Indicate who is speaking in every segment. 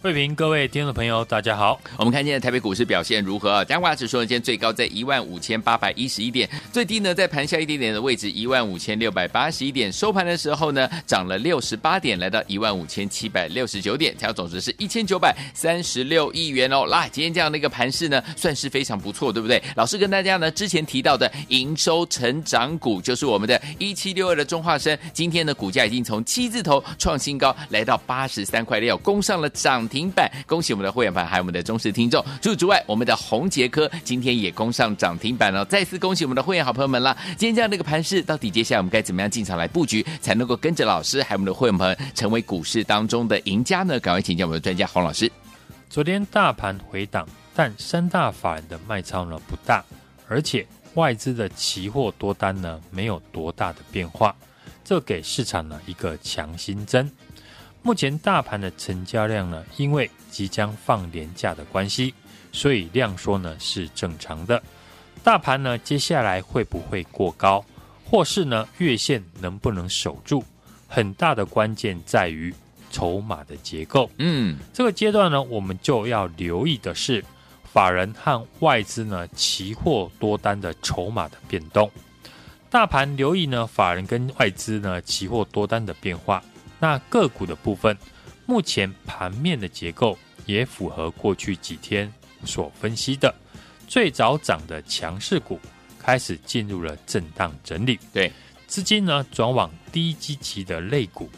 Speaker 1: 慧平，各位听众朋友，大家好。
Speaker 2: 我们看今天台北股市表现如何啊？加权指数呢，今天最高在一万五千八百一十一点，最低呢在盘下一点点的位置一万五千六百八十一点，收盘的时候呢涨了六十八点，来到一万五千七百六十九点，成交总值是一千九百三十六亿元哦。来，今天这样的一个盘势呢，算是非常不错，对不对？老师跟大家呢之前提到的营收成长股，就是我们的一七六二的中化生，今天的股价已经从七字头创新高，来到八十三块六，攻上了涨。停板，恭喜我们的会员盘，还有我们的忠实听众。除此之外，我们的宏捷科今天也攻上涨停板了，再次恭喜我们的会员好朋友们啦！今天这样的一个盘势，到底接下来我们该怎么样进场来布局，才能够跟着老师还有我们的会员朋友成为股市当中的赢家呢？赶快请教我们的专家洪老师。
Speaker 1: 昨天大盘回档，但三大法人的卖超呢不大，而且外资的期货多单呢没有多大的变化，这给市场呢一个强心针。目前大盘的成交量呢，因为即将放年假的关系，所以量缩呢是正常的。大盘呢接下来会不会过高，或是呢月线能不能守住，很大的关键在于筹码的结构。嗯，这个阶段呢，我们就要留意的是法人和外资呢期货多单的筹码的变动。大盘留意呢法人跟外资呢期货多单的变化。那个股的部分，目前盘面的结构也符合过去几天所分析的，最早涨的强势股开始进入了震荡整理，
Speaker 2: 对，
Speaker 1: 资金呢转往低基期的类股，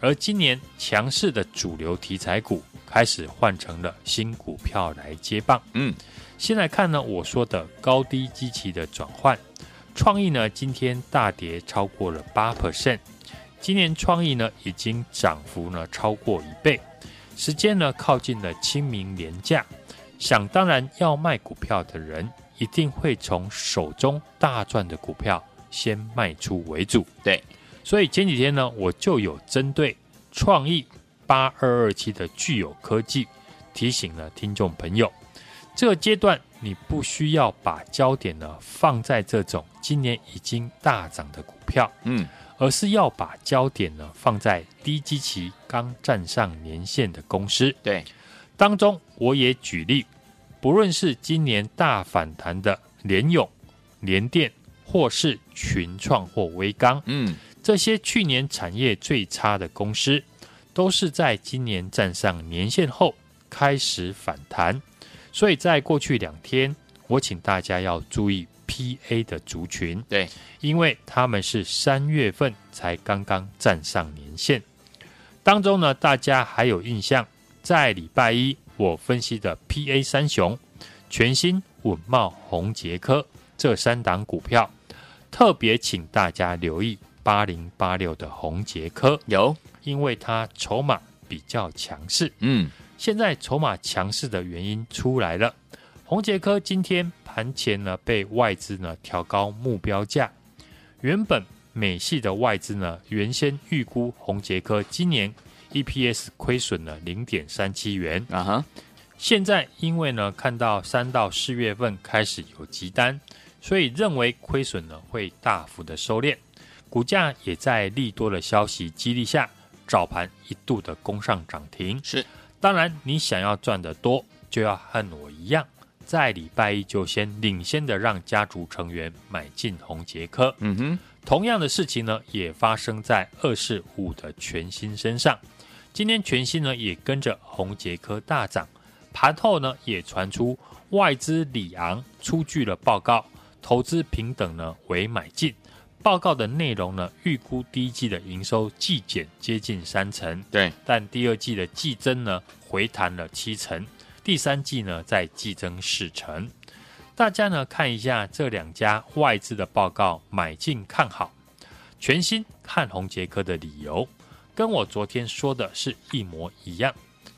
Speaker 1: 而今年强势的主流题材股开始换成了新股票来接棒。嗯，先来看呢，我说的高低基期的转换，创意呢今天大跌超过了八 percent。今年创意呢，已经涨幅呢超过一倍，时间呢靠近了清明连假，想当然要卖股票的人一定会从手中大赚的股票先卖出为主。
Speaker 2: 对，
Speaker 1: 所以前几天呢，我就有针对创意八二二七的具有科技提醒了听众朋友，这个阶段你不需要把焦点呢放在这种今年已经大涨的股票。嗯。而是要把焦点呢放在低基期刚站上年线的公司。
Speaker 2: 对，
Speaker 1: 当中我也举例，不论是今年大反弹的联勇、联电，或是群创或微刚，嗯，这些去年产业最差的公司，都是在今年站上年线后开始反弹。所以在过去两天，我请大家要注意。PA 的族群，
Speaker 2: 对，
Speaker 1: 因为他们是三月份才刚刚站上年线，当中呢，大家还有印象，在礼拜一我分析的 PA 三雄，全新、稳懋、宏杰科这三档股票，特别请大家留意八零八六的宏杰科，
Speaker 2: 有，
Speaker 1: 因为它筹码比较强势，嗯，现在筹码强势的原因出来了。宏杰科今天盘前呢被外资呢调高目标价，原本美系的外资呢原先预估红杰科今年 EPS 亏损了零点三七元啊哈，现在因为呢看到三到四月份开始有急单，所以认为亏损呢会大幅的收敛，股价也在利多的消息激励下，早盘一度的攻上涨停。
Speaker 2: 是，
Speaker 1: 当然你想要赚得多，就要和我一样。在礼拜一就先领先的让家族成员买进红杰科，嗯哼，同样的事情呢也发生在二四五的全新身上。今天全新呢也跟着红杰科大涨，盘后呢也传出外资里昂出具了报告，投资平等呢为买进。报告的内容呢预估第一季的营收季减接近三成，
Speaker 2: 对，
Speaker 1: 但第二季的季增呢回弹了七成。第三季呢，在季增四成。大家呢看一下这两家外资的报告，买进看好，全新看红杰克的理由，跟我昨天说的是一模一样。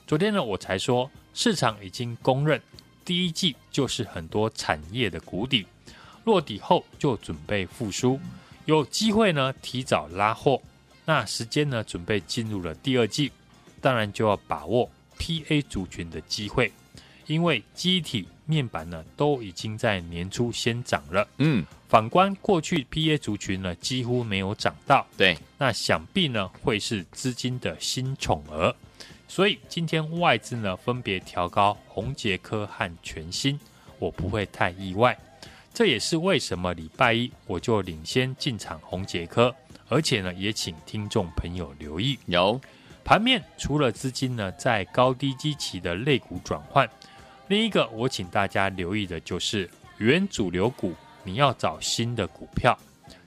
Speaker 1: 昨天呢，我才说市场已经公认第一季就是很多产业的谷底，落底后就准备复苏，有机会呢提早拉货。那时间呢，准备进入了第二季，当然就要把握 PA 族群的机会，因为机体面板呢都已经在年初先涨了。嗯，反观过去 PA 族群呢几乎没有涨到。
Speaker 2: 对，
Speaker 1: 那想必呢会是资金的新宠儿，所以今天外资呢分别调高红杰科和全新，我不会太意外。这也是为什么礼拜一我就领先进场红杰科。而且呢，也请听众朋友留意，
Speaker 2: 有
Speaker 1: 盘面除了资金呢在高低基期的类股转换，另一个我请大家留意的就是原主流股，你要找新的股票。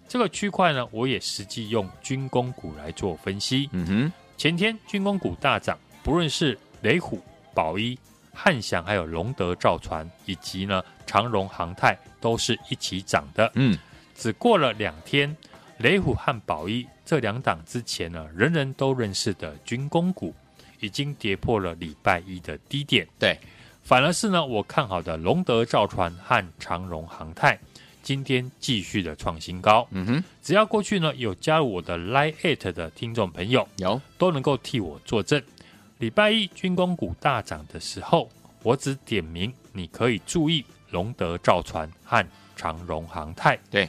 Speaker 1: 这个区块呢，我也实际用军工股来做分析。嗯哼，前天军工股大涨，不论是雷虎、宝一、汉翔，还有龙德造船，以及呢长荣航太，都是一起涨的。嗯，只过了两天。雷虎和宝一这两档之前呢，人人都认识的军工股，已经跌破了礼拜一的低点。
Speaker 2: 对，
Speaker 1: 反而是呢，我看好的龙德造船和长荣航太，今天继续的创新高。嗯哼，只要过去呢有加入我的 Line@ 的听众朋友，有都能够替我作证。礼拜一军工股大涨的时候，我只点名你可以注意龙德造船和长荣航太。
Speaker 2: 对。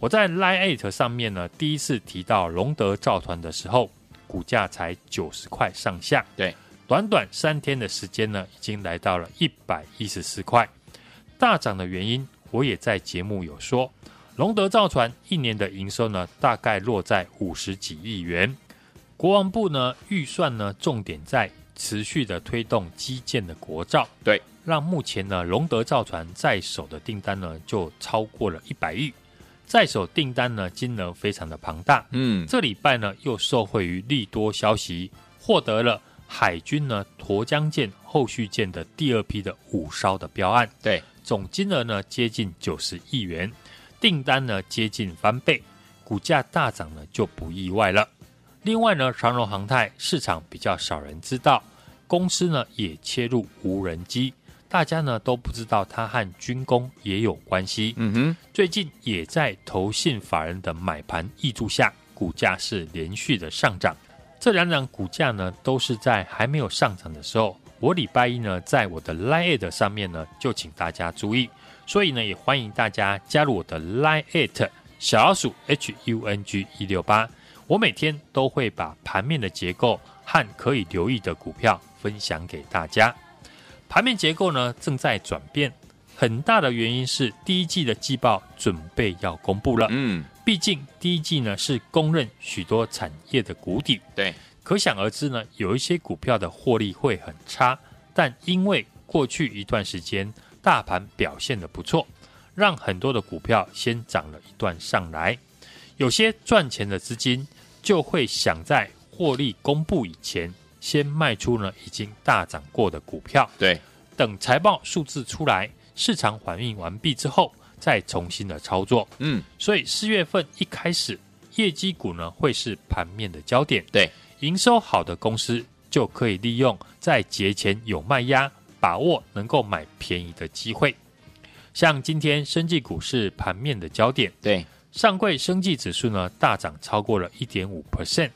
Speaker 1: 我在 Line 上面呢，第一次提到龙德造船的时候，股价才九十块上下。
Speaker 2: 对，
Speaker 1: 短短三天的时间呢，已经来到了一百一十四块。大涨的原因，我也在节目有说，龙德造船一年的营收呢，大概落在五十几亿元。国防部呢，预算呢，重点在持续的推动基建的国造。
Speaker 2: 对，
Speaker 1: 让目前呢，龙德造船在手的订单呢，就超过了一百亿。在手订单呢，金额非常的庞大。嗯，这礼拜呢，又受惠于利多消息，获得了海军呢沱江舰后续舰的第二批的五艘的标案。
Speaker 2: 对，
Speaker 1: 总金额呢接近九十亿元，订单呢接近翻倍，股价大涨呢就不意外了。另外呢，长荣航太市场比较少人知道，公司呢也切入无人机。大家呢都不知道它和军工也有关系。嗯哼，最近也在投信法人的买盘挹注下，股价是连续的上涨。这两档股价呢都是在还没有上涨的时候，我礼拜一呢在我的 Line@ 上面呢就请大家注意，所以呢也欢迎大家加入我的 Line@ 小老鼠 HUNG 一六八，我每天都会把盘面的结构和可以留意的股票分享给大家。盘面结构呢正在转变，很大的原因是第一季的季报准备要公布了。嗯，毕竟第一季呢是公认许多产业的谷底。
Speaker 2: 对，
Speaker 1: 可想而知呢，有一些股票的获利会很差，但因为过去一段时间大盘表现的不错，让很多的股票先涨了一段上来，有些赚钱的资金就会想在获利公布以前。先卖出呢已经大涨过的股票，
Speaker 2: 对，
Speaker 1: 等财报数字出来，市场反应完毕之后，再重新的操作。嗯，所以四月份一开始，业绩股呢会是盘面的焦点。
Speaker 2: 对，
Speaker 1: 营收好的公司就可以利用在节前有卖压，把握能够买便宜的机会。像今天生技股是盘面的焦点，
Speaker 2: 对，
Speaker 1: 上柜生技指数呢大涨超过了一点五 percent。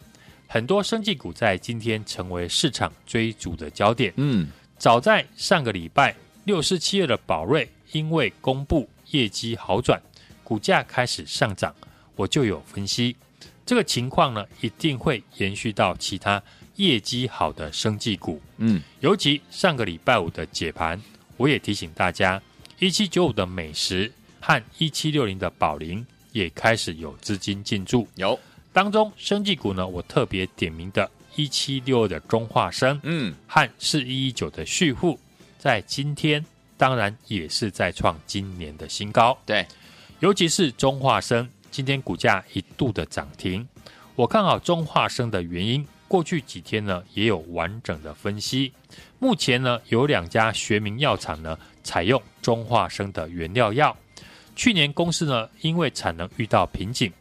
Speaker 1: 很多生技股在今天成为市场追逐的焦点。嗯，早在上个礼拜，六四七二的宝瑞因为公布业绩好转，股价开始上涨，我就有分析，这个情况呢一定会延续到其他业绩好的生技股。嗯，尤其上个礼拜五的解盘，我也提醒大家，一七九五的美食和一七六零的宝林也开始有资金进驻。
Speaker 2: 有。
Speaker 1: 当中，生技股呢，我特别点名的，一七六二的中化生，嗯，和四一一九的旭富，在今天当然也是在创今年的新高。
Speaker 2: 对，
Speaker 1: 尤其是中化生，今天股价一度的涨停。我看好中化生的原因，过去几天呢也有完整的分析。目前呢，有两家学名药厂呢采用中化生的原料药。去年公司呢因为产能遇到瓶颈。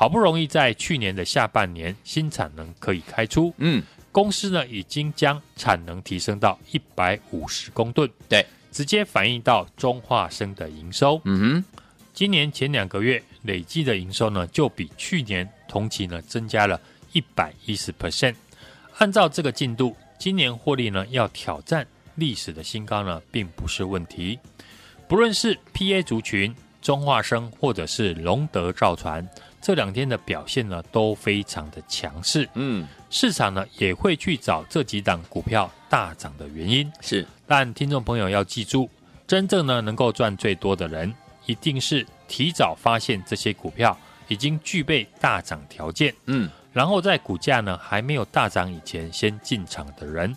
Speaker 1: 好不容易在去年的下半年新产能可以开出，
Speaker 2: 嗯，
Speaker 1: 公司呢已经将产能提升到一百五十公吨，
Speaker 2: 对，
Speaker 1: 直接反映到中化生的营收。
Speaker 2: 嗯哼，
Speaker 1: 今年前两个月累计的营收呢，就比去年同期呢增加了一百一十 percent。按照这个进度，今年获利呢要挑战历史的新高呢，并不是问题。不论是 PA 族群、中化生，或者是龙德造船，这两天的表现呢都非常的强势。
Speaker 2: 嗯，
Speaker 1: 市场呢也会去找这几档股票大涨的原因。
Speaker 2: 是，
Speaker 1: 但听众朋友要记住，真正呢能够赚最多的人，一定是提早发现这些股票已经具备大涨条件。
Speaker 2: 嗯。
Speaker 1: 然后在股价呢还没有大涨以前先进场的人，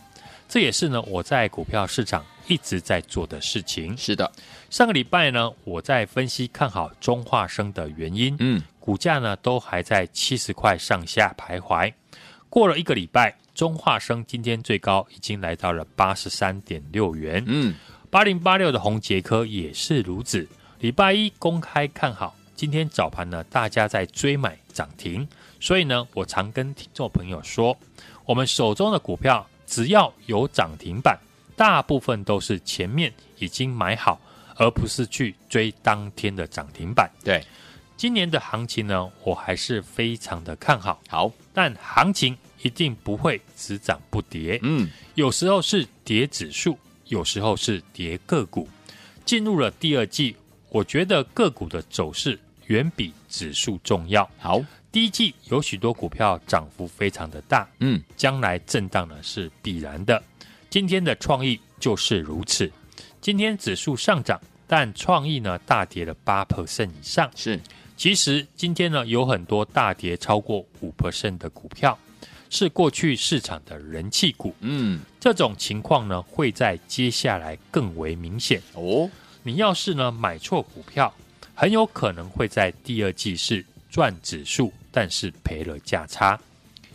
Speaker 1: 这也是呢我在股票市场一直在做的事情。
Speaker 2: 是的，
Speaker 1: 上个礼拜呢我在分析看好中化生的原因，
Speaker 2: 嗯，
Speaker 1: 股价呢都还在七十块上下徘徊。过了一个礼拜，中化生今天最高已经来到了八十三点六元，
Speaker 2: 嗯，
Speaker 1: 八零八六的红杰科也是如此。礼拜一公开看好，今天早盘呢大家在追买涨停。所以呢，我常跟听众朋友说，我们手中的股票只要有涨停板，大部分都是前面已经买好，而不是去追当天的涨停板。
Speaker 2: 对，
Speaker 1: 今年的行情呢，我还是非常的看好。
Speaker 2: 好，
Speaker 1: 但行情一定不会只涨不跌。
Speaker 2: 嗯，
Speaker 1: 有时候是跌指数，有时候是跌个股。进入了第二季，我觉得个股的走势远比指数重要。
Speaker 2: 好。
Speaker 1: 第一季有许多股票涨幅非常的大，
Speaker 2: 嗯，
Speaker 1: 将来震荡呢是必然的。今天的创意就是如此。今天指数上涨，但创意呢大跌了八 percent 以上。
Speaker 2: 是，
Speaker 1: 其实今天呢有很多大跌超过五 percent 的股票，是过去市场的人气股。
Speaker 2: 嗯，
Speaker 1: 这种情况呢会在接下来更为明显。
Speaker 2: 哦，
Speaker 1: 你要是呢买错股票，很有可能会在第二季是赚指数。但是赔了价差，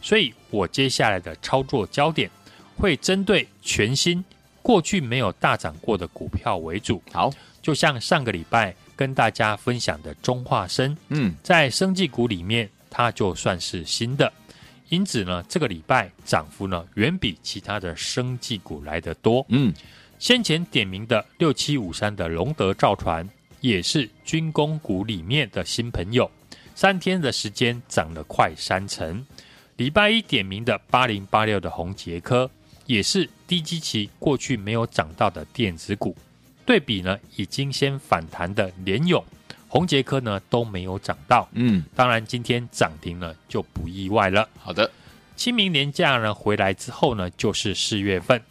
Speaker 1: 所以我接下来的操作焦点会针对全新、过去没有大涨过的股票为主。
Speaker 2: 好，
Speaker 1: 就像上个礼拜跟大家分享的中化生，
Speaker 2: 嗯，
Speaker 1: 在生技股里面，它就算是新的，因此呢，这个礼拜涨幅呢远比其他的生技股来得多。
Speaker 2: 嗯，
Speaker 1: 先前点名的六七五三的龙德造船，也是军工股里面的新朋友。三天的时间涨了快三成，礼拜一点名的八零八六的宏捷科也是低基期过去没有涨到的电子股，对比呢已经先反弹的联勇、红杰科呢都没有涨到，
Speaker 2: 嗯，
Speaker 1: 当然今天涨停呢就不意外了。
Speaker 2: 好的，
Speaker 1: 清明年假呢回来之后呢就是四月份，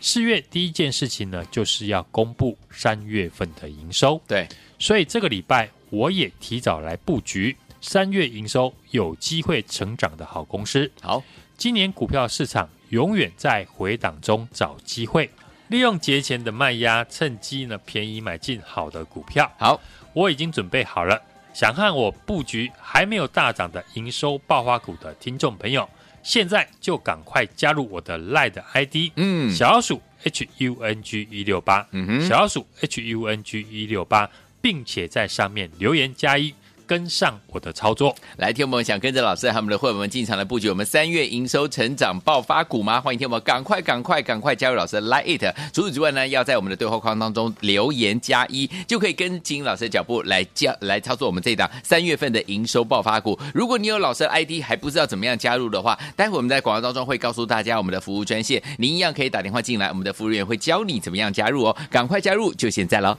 Speaker 1: 四月第一件事情呢就是要公布三月份的营收，
Speaker 2: 对，
Speaker 1: 所以这个礼拜我也提早来布局。三月营收有机会成长的好公司，
Speaker 2: 好，
Speaker 1: 今年股票市场永远在回档中找机会，利用节前的卖压，趁机呢便宜买进好的股票。
Speaker 2: 好，
Speaker 1: 我已经准备好了，想和我布局还没有大涨的营收爆发股的听众朋友，现在就赶快加入我的 LINE 的 ID，
Speaker 2: 嗯，
Speaker 1: 小老鼠 H U N G 一六八，
Speaker 2: 嗯哼，
Speaker 1: 小老鼠 H U N G 一六八，并且在上面留言加一。跟上我的操作，
Speaker 2: 来，听我们想跟着老师和我们的会员们进场来布局我们三月营收成长爆发股吗？欢迎听我们赶快赶快赶快加入老师的 Like It。除此之外呢，要在我们的对话框当中留言加一，就可以跟紧老师的脚步来加来操作我们这一档三月份的营收爆发股。如果你有老师的 ID 还不知道怎么样加入的话，待会我们在广告当中会告诉大家我们的服务专线，您一样可以打电话进来，我们的服务员会教你怎么样加入哦。赶快加入，就现在喽！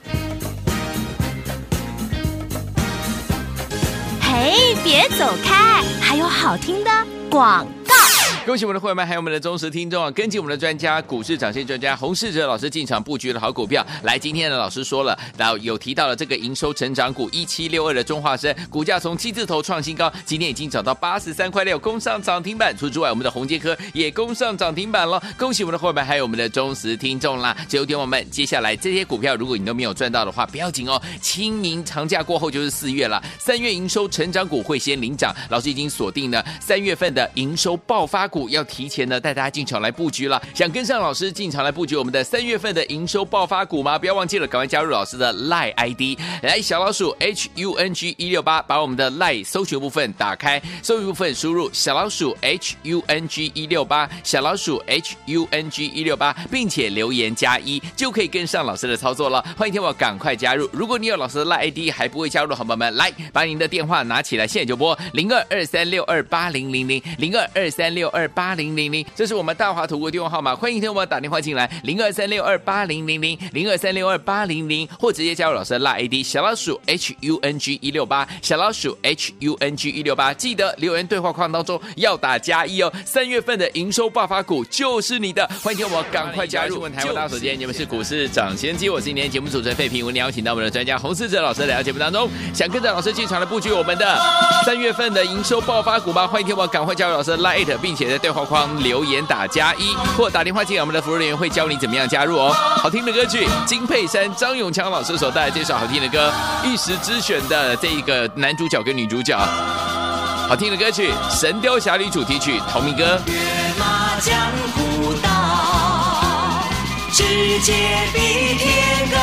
Speaker 3: 嘿，别走开，还有好听的广告。
Speaker 2: 恭喜我们的会员们，还有我们的忠实听众啊！跟紧我们的专家，股市长线专家洪世哲老师进场布局的好股票。来，今天的老师说了，然后有提到了这个营收成长股一七六二的中化生，股价从七字头创新高，今天已经涨到八十三块六，攻上涨停板。除此之外，我们的宏捷科也攻上涨停板了。恭喜我们的会员们，还有我们的忠实听众啦！只有点我们，接下来这些股票，如果你都没有赚到的话，不要紧哦。清明长假过后就是四月了，三月营收成长股会先领涨。老师已经锁定了三月份的营收爆发股。要提前呢带大家进场来布局了。想跟上老师进场来布局我们的三月份的营收爆发股吗？不要忘记了，赶快加入老师的 li id 来小老鼠 H U N G 一六八，把我们的 Lie 搜寻部分打开，搜寻部分输入小老鼠 H U N G 一六八，小老鼠 H U N G 一六八，并且留言加一，就可以跟上老师的操作了。欢迎听我赶快加入。如果你有老师的 li id 还不会加入的好朋友们，来把您的电话拿起来，现在就拨零二二三六二八零零零零二二三六二八零零零，这是我们大华图的电话号码。欢迎听我打电话进来，零二三六二八零零零零二三六二八零零，或直接加入老师的拉 ID 小老鼠 H U N G 一六八，小老鼠 H U N G 一六八，记得留言对话框当中要打加一哦。三月份的营收爆发股就是你的，欢迎听我赶快加入。台湾大手间，你们是股市涨先机，我是今天节目主持人费平，我们邀请到我们的专家洪世哲老师来到节目当中，想跟着老师进场来布局我们的三月份的营收爆发股吗？欢迎听我赶快加入老师的 LINE，并且在对话框留言打加一，或打电话进，我们的服务人员会教你怎么样加入哦。好听的歌曲，金佩珊、张永强老师所带来这首好听的歌，一时之选的这一个男主角跟女主角，好听的歌曲《神雕侠侣》主题曲同名歌。
Speaker 4: 跃马江湖道，直接比天高，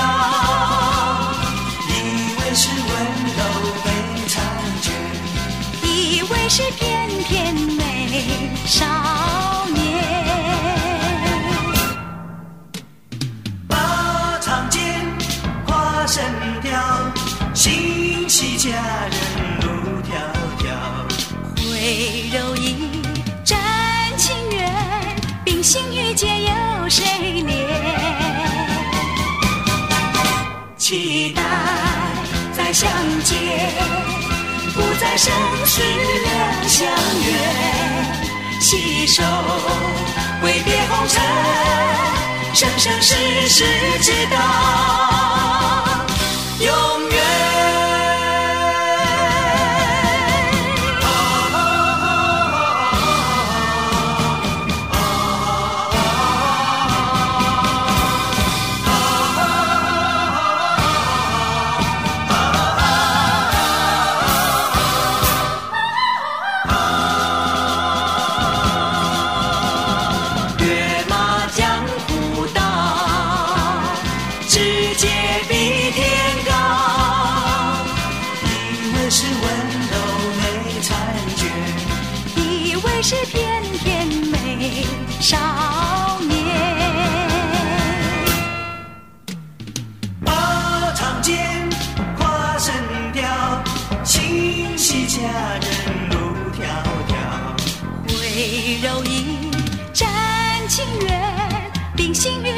Speaker 4: 生死两相约。携手挥别红尘，生生世世直到。永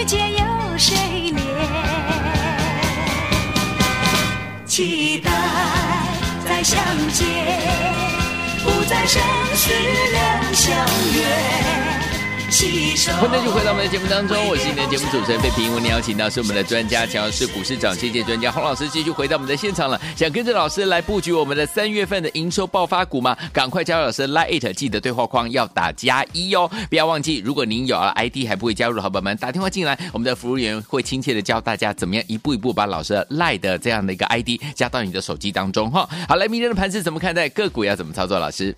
Speaker 4: 间有谁怜期待再相见，不再生死两相约。欢迎继续回到我们的节目当中，我是今天的节目主持人费平。我们邀请到是我们的专家，讲的是股市涨跌界专家洪老师，继续回到我们的现场了。想跟着老师来布局我们的三月份的营收爆发股吗？赶快加入老师 Line，记得对话框要打加一哦，不要忘记。如果您有了 ID 还不会加入的好朋友们，打电话进来，我们的服务员会亲切的教大家怎么样一步一步把老师的 Line 的这样的一个 ID 加到你的手机当中哈。好，来，明天的盘势怎么看待？个股要怎么操作？老师？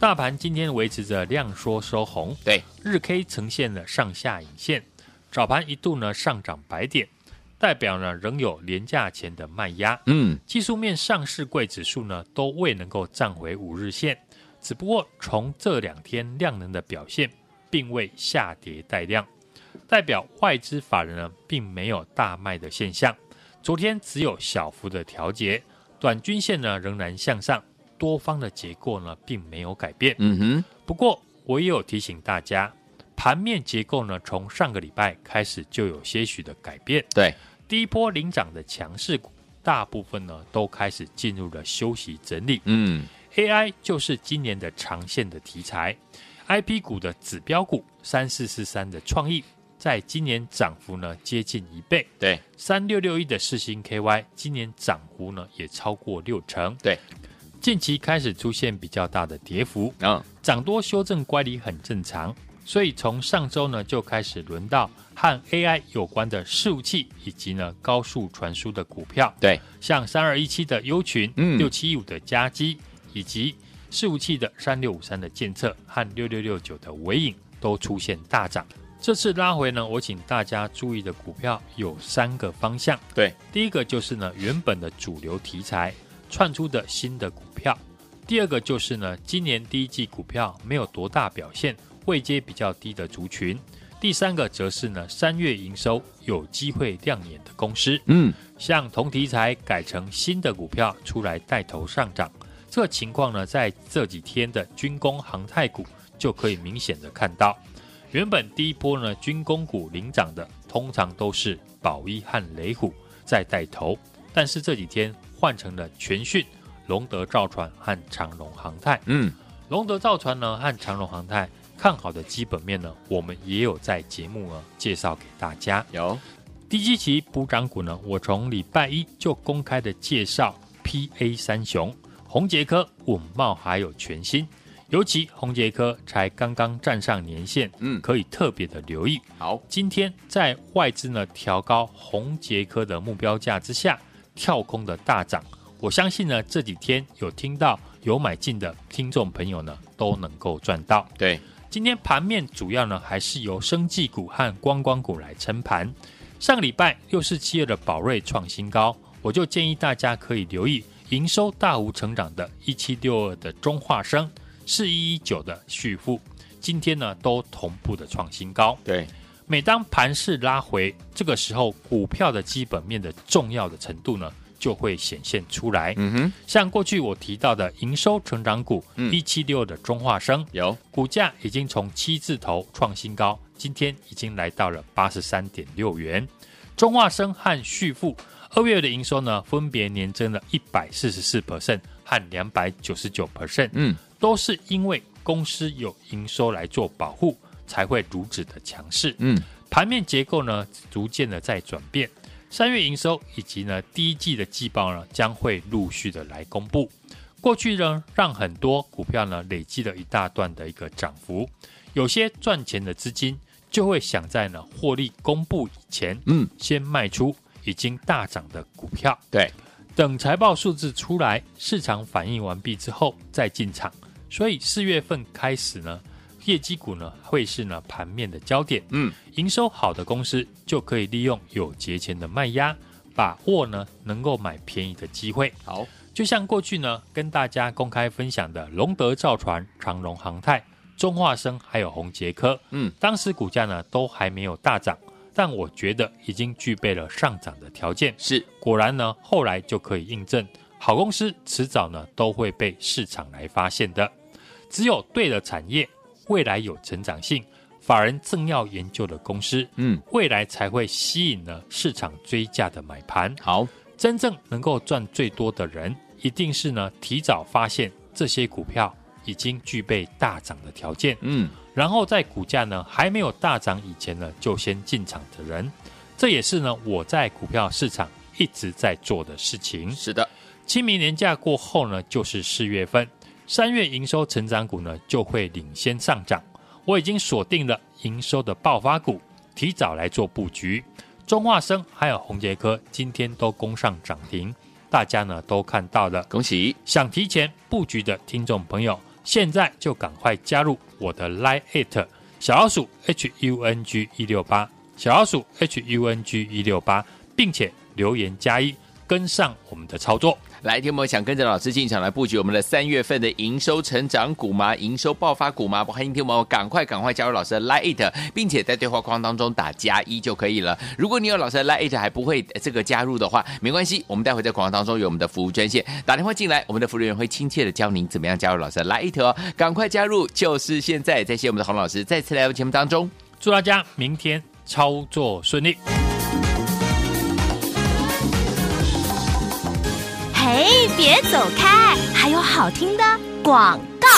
Speaker 1: 大盘今天维持着量缩收红，
Speaker 2: 对，
Speaker 1: 日 K 呈现了上下影线，早盘一度呢上涨百点，代表呢仍有廉价前的卖压。
Speaker 2: 嗯，
Speaker 1: 技术面上市柜指数呢都未能够站回五日线，只不过从这两天量能的表现，并未下跌带量，代表外资法人呢并没有大卖的现象。昨天只有小幅的调节，短均线呢仍然向上。多方的结构呢，并没有改变。
Speaker 2: 嗯哼，
Speaker 1: 不过我也有提醒大家，盘面结构呢，从上个礼拜开始就有些许的改变。
Speaker 2: 对，
Speaker 1: 第一波领涨的强势股，大部分呢都开始进入了休息整理。
Speaker 2: 嗯
Speaker 1: ，AI 就是今年的长线的题材，IP 股的指标股三四四三的创意，在今年涨幅呢接近一倍。
Speaker 2: 对，
Speaker 1: 三六六一的四星 KY，今年涨幅呢也超过六成。
Speaker 2: 对。
Speaker 1: 近期开始出现比较大的跌幅，
Speaker 2: 啊，
Speaker 1: 涨多修正乖离很正常，所以从上周呢就开始轮到和 AI 有关的伺服器以及呢高速传输的股票，
Speaker 2: 对，
Speaker 1: 像三二一七的优群，嗯，六七一五的加基以及伺服器的三六五三的建测和六六六九的尾影都出现大涨。这次拉回呢，我请大家注意的股票有三个方向。
Speaker 2: 对，
Speaker 1: 第一个就是呢，原本的主流题材窜出的新的股票；第二个就是呢，今年第一季股票没有多大表现，位阶比较低的族群；第三个则是呢，三月营收有机会亮眼的公司。
Speaker 2: 嗯，
Speaker 1: 像同题材改成新的股票出来带头上涨，这个情况呢，在这几天的军工航太股就可以明显的看到。原本第一波呢，军工股领涨的，通常都是宝一和雷虎在带头，但是这几天换成了全讯、龙德造船和长荣航太。
Speaker 2: 嗯，
Speaker 1: 龙德造船呢和长荣航太看好的基本面呢，我们也有在节目呢介绍给大家。
Speaker 2: 有
Speaker 1: 低基期补涨股呢，我从礼拜一就公开的介绍 PA 三雄、红杰科、稳懋还有全新。尤其红杰科才刚刚站上年线，
Speaker 2: 嗯，
Speaker 1: 可以特别的留意。
Speaker 2: 好，
Speaker 1: 今天在外资呢调高红杰科的目标价之下，跳空的大涨，我相信呢这几天有听到有买进的听众朋友呢都能够赚到。
Speaker 2: 对，
Speaker 1: 今天盘面主要呢还是由生技股和观光股来撑盘。上个礼拜六四七二的宝瑞创新高，我就建议大家可以留意营收大幅成长的一七六二的中化生。四一一九的旭富，今天呢都同步的创新高。
Speaker 2: 对，
Speaker 1: 每当盘势拉回，这个时候股票的基本面的重要的程度呢就会显现出来。
Speaker 2: 嗯哼，
Speaker 1: 像过去我提到的营收成长股一七六的中化生，
Speaker 2: 有
Speaker 1: 股价已经从七字头创新高，今天已经来到了八十三点六元。中化生和旭富二月的营收呢，分别年增了一百四十四 percent 和两百九十九 percent。
Speaker 2: 嗯。
Speaker 1: 都是因为公司有营收来做保护，才会如此的强势。
Speaker 2: 嗯，
Speaker 1: 盘面结构呢，逐渐的在转变。三月营收以及呢第一季的季报呢，将会陆续的来公布。过去呢，让很多股票呢累积了一大段的一个涨幅，有些赚钱的资金就会想在呢获利公布以前，
Speaker 2: 嗯，
Speaker 1: 先卖出已经大涨的股票。
Speaker 2: 对，
Speaker 1: 等财报数字出来，市场反应完毕之后再进场。所以四月份开始呢，业绩股呢会是呢盘面的焦点。
Speaker 2: 嗯，
Speaker 1: 营收好的公司就可以利用有节前的卖压，把握呢能够买便宜的机会。
Speaker 2: 好，
Speaker 1: 就像过去呢跟大家公开分享的龙德造船、长荣航太、中化生还有宏杰科，
Speaker 2: 嗯，
Speaker 1: 当时股价呢都还没有大涨，但我觉得已经具备了上涨的条件。
Speaker 2: 是，
Speaker 1: 果然呢后来就可以印证，好公司迟早呢都会被市场来发现的。只有对的产业，未来有成长性，法人正要研究的公司，
Speaker 2: 嗯，
Speaker 1: 未来才会吸引了市场追价的买盘。
Speaker 2: 好，
Speaker 1: 真正能够赚最多的人，一定是呢提早发现这些股票已经具备大涨的条件，
Speaker 2: 嗯，
Speaker 1: 然后在股价呢还没有大涨以前呢就先进场的人。这也是呢我在股票市场一直在做的事情。
Speaker 2: 是的，
Speaker 1: 清明年假过后呢，就是四月份。三月营收成长股呢，就会领先上涨。我已经锁定了营收的爆发股，提早来做布局。中化生还有宏杰科今天都攻上涨停，大家呢都看到了，
Speaker 2: 恭喜！
Speaker 1: 想提前布局的听众朋友，现在就赶快加入我的 Line@ 小老鼠 H U N G 一六八，小老鼠 H U N G 一六八，并且留言加一，跟上我们的操作。
Speaker 2: 来，听我们想跟着老师进场来布局我们的三月份的营收成长股吗？营收爆发股吗？欢迎听我们赶快赶快加入老师的 Lite，并且在对话框当中打加一就可以了。如果你有老师的 Lite 还不会这个加入的话，没关系，我们待会在广告当中有我们的服务专线，打电话进来，我们的服务员会亲切的教您怎么样加入老师的 Lite 哦。赶快加入，就是现在！再谢我们的洪老师再次来到节目当中，
Speaker 1: 祝大家明天操作顺利。
Speaker 3: 嘿，别走开！还有好听的广告。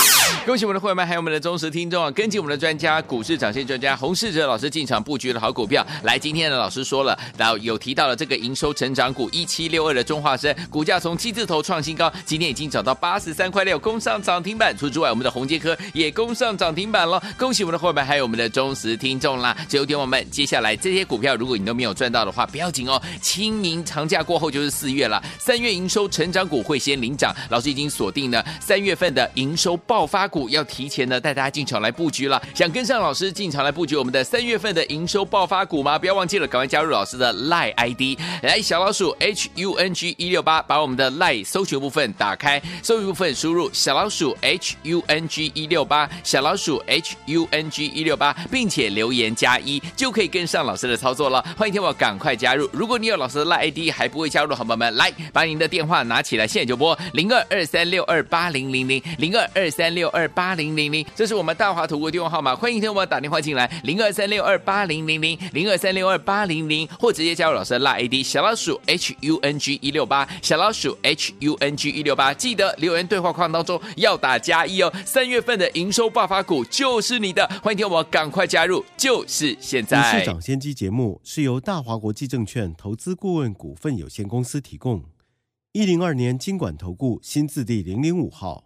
Speaker 2: 恭喜我们的会员们，还有我们的忠实听众啊！跟紧我们的专家，股市长线专家洪世哲老师进场布局的好股票。来，今天的老师说了，然后有提到了这个营收成长股一七六二的中化生，股价从七字头创新高，今天已经涨到八十三块六，攻上涨停板。除此之外，我们的宏杰科也攻上涨停板了。恭喜我们的会员们，还有我们的忠实听众啦！最后听我们，接下来这些股票，如果你都没有赚到的话，不要紧哦。清明长假过后就是四月了，三月营收成长股会先领涨。老师已经锁定了三月份的营收爆发股。要提前呢带大家进场来布局了，想跟上老师进场来布局我们的三月份的营收爆发股吗？不要忘记了，赶快加入老师的 li id 来小老鼠 H U N G 一六八，把我们的 li 搜寻部分打开，搜寻部分输入小老鼠 H U N G 一六八，小老鼠 H U N G 一六八，并且留言加一，就可以跟上老师的操作了。欢迎听我赶快加入，如果你有老师的 li id 还不会加入的好朋友们，来把您的电话拿起来，现在就拨零二二三六二八零零零零二二三六二。八零零零，这是我们大华投顾电话号码，欢迎听我打电话进来，零二三六二八零零零，零二三六二八零零，或直接加入老师的拉 ID 小老鼠 H U N G 一六八，小老鼠 H U N G 一六八，记得留言对话框当中要打加一哦。三月份的营收爆发股就是你的，欢迎听我赶快加入，就是现在。
Speaker 5: 市长先机节目是由大华国际证券投资顾问股份有限公司提供，一零二年金管投顾新字第零零五号。